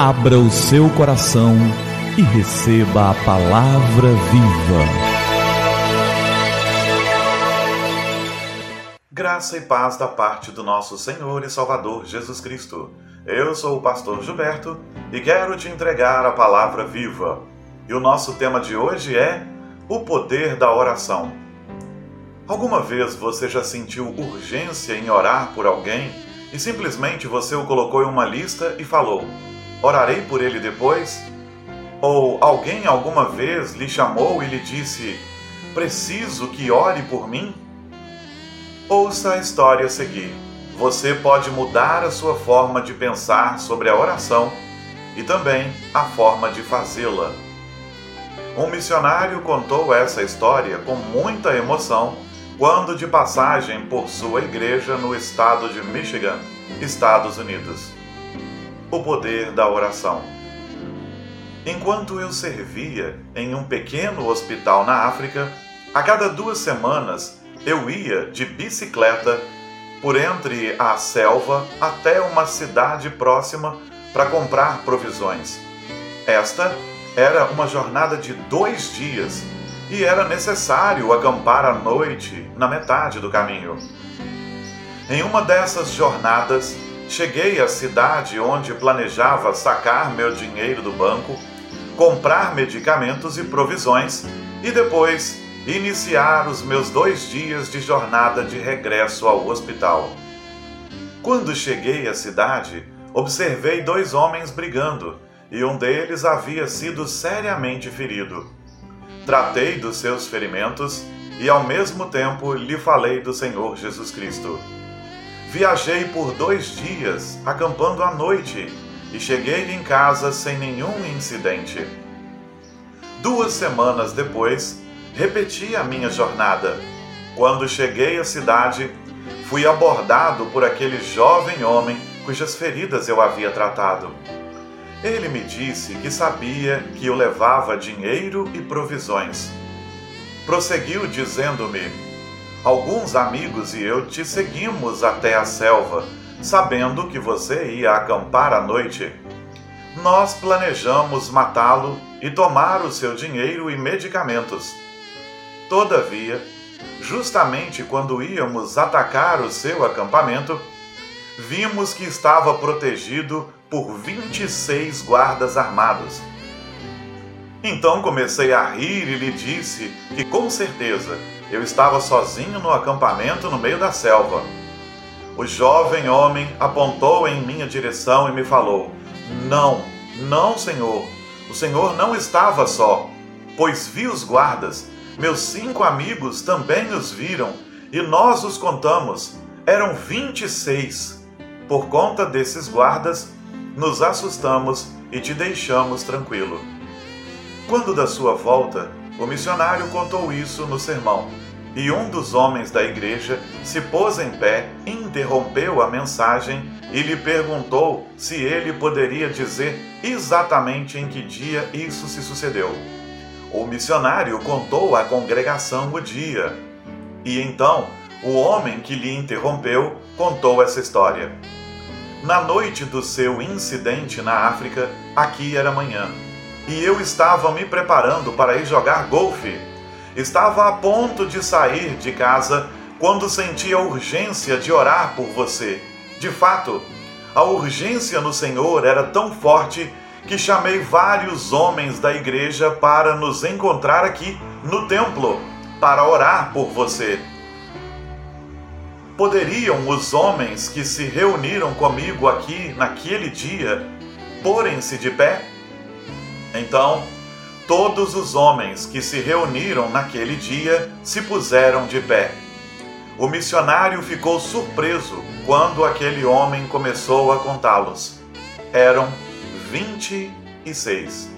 Abra o seu coração e receba a palavra viva. Graça e paz da parte do nosso Senhor e Salvador Jesus Cristo. Eu sou o pastor Gilberto e quero te entregar a palavra viva. E o nosso tema de hoje é o poder da oração. Alguma vez você já sentiu urgência em orar por alguém e simplesmente você o colocou em uma lista e falou: Orarei por ele depois? Ou alguém alguma vez lhe chamou e lhe disse: Preciso que ore por mim? Ouça a história a seguir. Você pode mudar a sua forma de pensar sobre a oração e também a forma de fazê-la. Um missionário contou essa história com muita emoção quando de passagem por sua igreja no estado de Michigan, Estados Unidos. O poder da oração. Enquanto eu servia em um pequeno hospital na África, a cada duas semanas eu ia de bicicleta por entre a selva até uma cidade próxima para comprar provisões. Esta era uma jornada de dois dias e era necessário acampar à noite na metade do caminho. Em uma dessas jornadas, cheguei à cidade onde planejava sacar meu dinheiro do banco, comprar medicamentos e provisões e depois iniciar os meus dois dias de jornada de regresso ao hospital. Quando cheguei à cidade, observei dois homens brigando e um deles havia sido seriamente ferido tratei dos seus ferimentos e ao mesmo tempo lhe falei do Senhor Jesus Cristo. Viajei por dois dias, acampando à noite, e cheguei em casa sem nenhum incidente. Duas semanas depois, repeti a minha jornada. Quando cheguei à cidade, fui abordado por aquele jovem homem cujas feridas eu havia tratado. Ele me disse que sabia que eu levava dinheiro e provisões. Prosseguiu dizendo-me: Alguns amigos e eu te seguimos até a selva, sabendo que você ia acampar à noite. Nós planejamos matá-lo e tomar o seu dinheiro e medicamentos. Todavia, justamente quando íamos atacar o seu acampamento, vimos que estava protegido por 26 guardas armados. Então comecei a rir e lhe disse que com certeza eu estava sozinho no acampamento no meio da selva. O jovem homem apontou em minha direção e me falou: Não, não, senhor, o senhor não estava só, pois vi os guardas, meus cinco amigos também os viram e nós os contamos, eram 26. Por conta desses guardas, nos assustamos e te deixamos tranquilo. Quando da sua volta, o missionário contou isso no sermão, e um dos homens da igreja se pôs em pé, interrompeu a mensagem e lhe perguntou se ele poderia dizer exatamente em que dia isso se sucedeu. O missionário contou à congregação o dia. E então, o homem que lhe interrompeu contou essa história. Na noite do seu incidente na África, aqui era manhã, e eu estava me preparando para ir jogar golfe. Estava a ponto de sair de casa quando senti a urgência de orar por você. De fato, a urgência no Senhor era tão forte que chamei vários homens da igreja para nos encontrar aqui no templo para orar por você. Poderiam os homens que se reuniram comigo aqui naquele dia porem-se de pé? Então, todos os homens que se reuniram naquele dia se puseram de pé. O missionário ficou surpreso quando aquele homem começou a contá-los. Eram 26.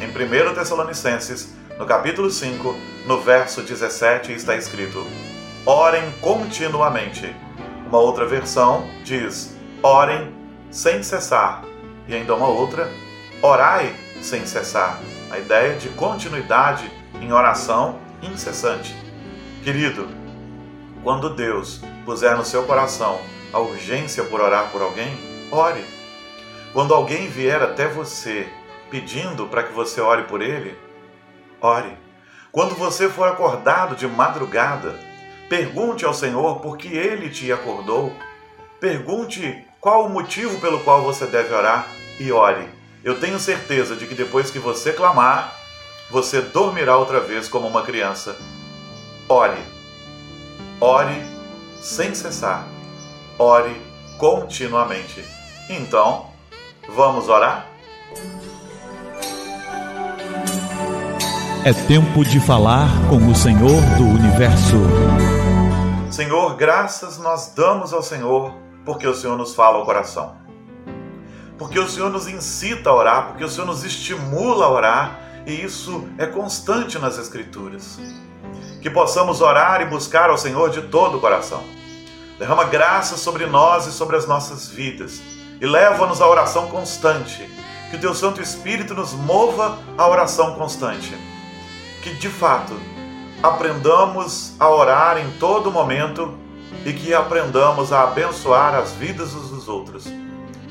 Em 1 Tessalonicenses, no capítulo 5, no verso 17, está escrito: orem continuamente. Uma outra versão diz: orem sem cessar. E ainda uma outra: orai sem cessar. A ideia de continuidade em oração incessante. Querido, quando Deus puser no seu coração a urgência por orar por alguém, ore. Quando alguém vier até você pedindo para que você ore por ele, ore. Quando você for acordado de madrugada, pergunte ao Senhor por que ele te acordou. Pergunte qual o motivo pelo qual você deve orar e ore. Eu tenho certeza de que depois que você clamar, você dormirá outra vez como uma criança. Ore. Ore sem cessar. Ore continuamente. Então, vamos orar? É tempo de falar com o Senhor do universo. Senhor, graças nós damos ao Senhor porque o Senhor nos fala ao coração. Porque o Senhor nos incita a orar, porque o Senhor nos estimula a orar, e isso é constante nas Escrituras. Que possamos orar e buscar ao Senhor de todo o coração. Derrama graça sobre nós e sobre as nossas vidas e leva-nos à oração constante. Que o Teu Santo Espírito nos mova à oração constante. Que de fato aprendamos a orar em todo momento e que aprendamos a abençoar as vidas uns dos outros.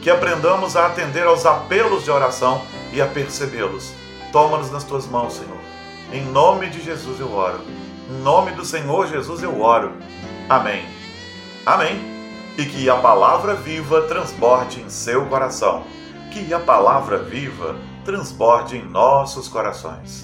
Que aprendamos a atender aos apelos de oração e a percebê-los. Toma-nos nas tuas mãos, Senhor. Em nome de Jesus eu oro. Em nome do Senhor Jesus eu oro. Amém. Amém. E que a palavra viva transborde em seu coração. Que a palavra viva transborde em nossos corações.